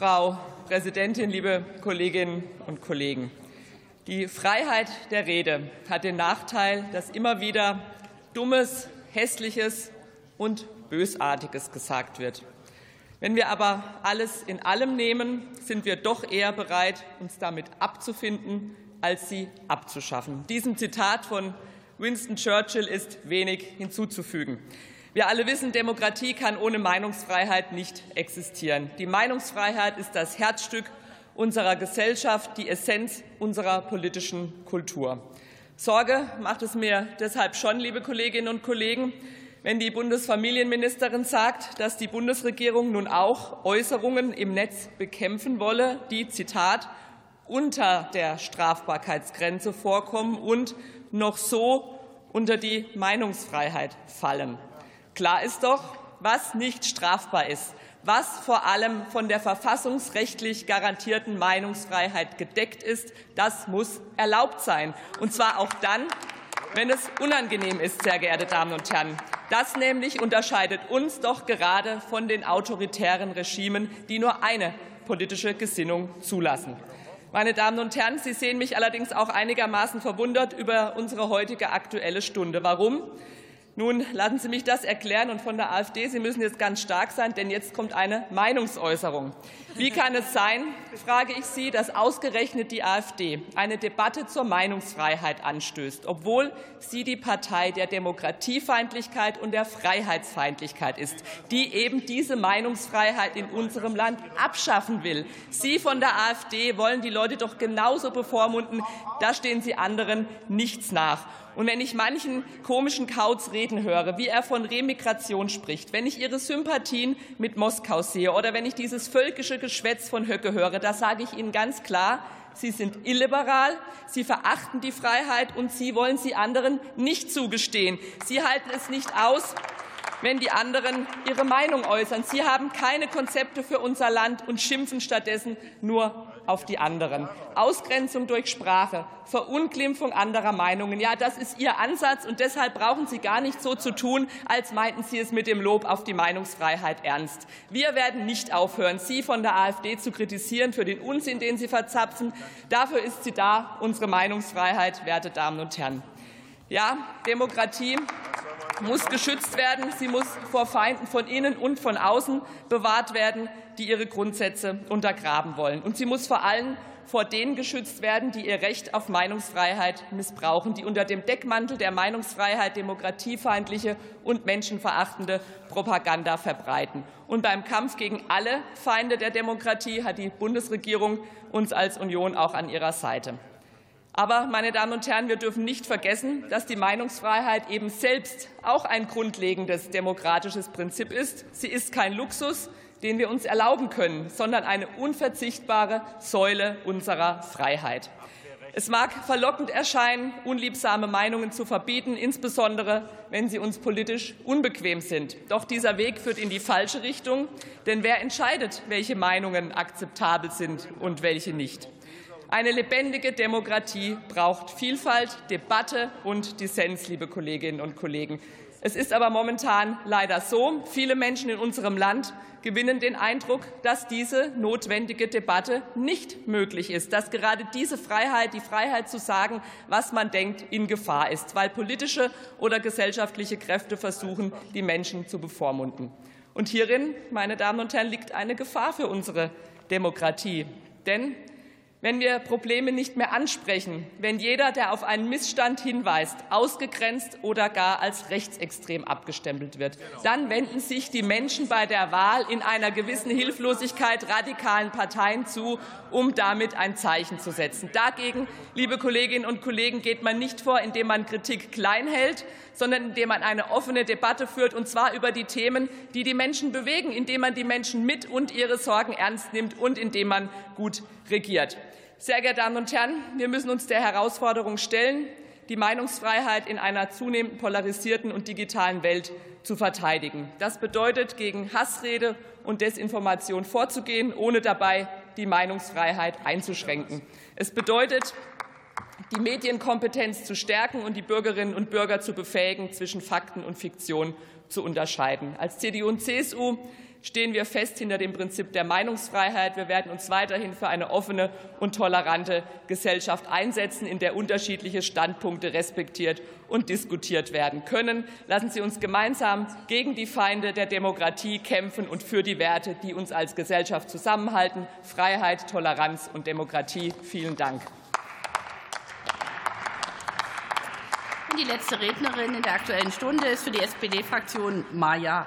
Frau Präsidentin, liebe Kolleginnen und Kollegen! Die Freiheit der Rede hat den Nachteil, dass immer wieder Dummes, Hässliches und Bösartiges gesagt wird. Wenn wir aber alles in allem nehmen, sind wir doch eher bereit, uns damit abzufinden, als sie abzuschaffen. Diesem Zitat von Winston Churchill ist wenig hinzuzufügen. Wir alle wissen, Demokratie kann ohne Meinungsfreiheit nicht existieren. Die Meinungsfreiheit ist das Herzstück unserer Gesellschaft, die Essenz unserer politischen Kultur. Sorge macht es mir deshalb schon, liebe Kolleginnen und Kollegen, wenn die Bundesfamilienministerin sagt, dass die Bundesregierung nun auch Äußerungen im Netz bekämpfen wolle, die, Zitat, unter der Strafbarkeitsgrenze vorkommen und noch so unter die Meinungsfreiheit fallen. Klar ist doch, was nicht strafbar ist, was vor allem von der verfassungsrechtlich garantierten Meinungsfreiheit gedeckt ist, das muss erlaubt sein. Und zwar auch dann, wenn es unangenehm ist, sehr geehrte Damen und Herren. Das nämlich unterscheidet uns doch gerade von den autoritären Regimen, die nur eine politische Gesinnung zulassen. Meine Damen und Herren, Sie sehen mich allerdings auch einigermaßen verwundert über unsere heutige Aktuelle Stunde. Warum? Nun lassen Sie mich das erklären und von der AfD. Sie müssen jetzt ganz stark sein, denn jetzt kommt eine Meinungsäußerung. Wie kann es sein, frage ich Sie, dass ausgerechnet die AfD eine Debatte zur Meinungsfreiheit anstößt, obwohl sie die Partei der Demokratiefeindlichkeit und der Freiheitsfeindlichkeit ist, die eben diese Meinungsfreiheit in unserem Land abschaffen will. Sie von der AfD wollen die Leute doch genauso bevormunden. Da stehen Sie anderen nichts nach. Und wenn ich manchen komischen Kauz reden höre, wie er von Remigration spricht, wenn ich ihre Sympathien mit Moskau sehe oder wenn ich dieses völkische Geschwätz von Höcke höre, da sage ich Ihnen ganz klar, Sie sind illiberal, Sie verachten die Freiheit und Sie wollen sie anderen nicht zugestehen. Sie halten es nicht aus, wenn die anderen ihre Meinung äußern. Sie haben keine Konzepte für unser Land und schimpfen stattdessen nur auf die anderen. Ausgrenzung durch Sprache, Verunglimpfung anderer Meinungen. Ja, das ist Ihr Ansatz, und deshalb brauchen Sie gar nicht so zu tun, als meinten Sie es mit dem Lob auf die Meinungsfreiheit ernst. Wir werden nicht aufhören, Sie von der AfD zu kritisieren für den Unsinn, den Sie verzapfen. Dafür ist sie da, unsere Meinungsfreiheit, werte Damen und Herren. Ja, Demokratie muss geschützt werden. Sie muss vor Feinden von innen und von außen bewahrt werden, die ihre Grundsätze untergraben wollen. Und sie muss vor allem vor denen geschützt werden, die ihr Recht auf Meinungsfreiheit missbrauchen, die unter dem Deckmantel der Meinungsfreiheit demokratiefeindliche und menschenverachtende Propaganda verbreiten. Und beim Kampf gegen alle Feinde der Demokratie hat die Bundesregierung uns als Union auch an ihrer Seite. Aber, meine Damen und Herren, wir dürfen nicht vergessen, dass die Meinungsfreiheit eben selbst auch ein grundlegendes demokratisches Prinzip ist. Sie ist kein Luxus, den wir uns erlauben können, sondern eine unverzichtbare Säule unserer Freiheit. Es mag verlockend erscheinen, unliebsame Meinungen zu verbieten, insbesondere wenn sie uns politisch unbequem sind. Doch dieser Weg führt in die falsche Richtung, denn wer entscheidet, welche Meinungen akzeptabel sind und welche nicht? Eine lebendige Demokratie braucht Vielfalt, Debatte und Dissens, liebe Kolleginnen und Kollegen. Es ist aber momentan leider so, viele Menschen in unserem Land gewinnen den Eindruck, dass diese notwendige Debatte nicht möglich ist, dass gerade diese Freiheit, die Freiheit zu sagen, was man denkt, in Gefahr ist, weil politische oder gesellschaftliche Kräfte versuchen, die Menschen zu bevormunden. Und hierin, meine Damen und Herren, liegt eine Gefahr für unsere Demokratie. Denn wenn wir Probleme nicht mehr ansprechen, wenn jeder, der auf einen Missstand hinweist, ausgegrenzt oder gar als rechtsextrem abgestempelt wird, dann wenden sich die Menschen bei der Wahl in einer gewissen Hilflosigkeit radikalen Parteien zu, um damit ein Zeichen zu setzen. Dagegen, liebe Kolleginnen und Kollegen, geht man nicht vor, indem man Kritik klein hält, sondern indem man eine offene Debatte führt, und zwar über die Themen, die die Menschen bewegen, indem man die Menschen mit und ihre Sorgen ernst nimmt und indem man gut regiert. Sehr geehrte Damen und Herren, wir müssen uns der Herausforderung stellen, die Meinungsfreiheit in einer zunehmend polarisierten und digitalen Welt zu verteidigen. Das bedeutet, gegen Hassrede und Desinformation vorzugehen, ohne dabei die Meinungsfreiheit einzuschränken. Es bedeutet, die Medienkompetenz zu stärken und die Bürgerinnen und Bürger zu befähigen, zwischen Fakten und Fiktion zu unterscheiden. Als CDU und CSU stehen wir fest hinter dem Prinzip der Meinungsfreiheit. Wir werden uns weiterhin für eine offene und tolerante Gesellschaft einsetzen, in der unterschiedliche Standpunkte respektiert und diskutiert werden können. Lassen Sie uns gemeinsam gegen die Feinde der Demokratie kämpfen und für die Werte, die uns als Gesellschaft zusammenhalten Freiheit, Toleranz und Demokratie. Vielen Dank. Die letzte Rednerin in der Aktuellen Stunde ist für die SPD-Fraktion Maja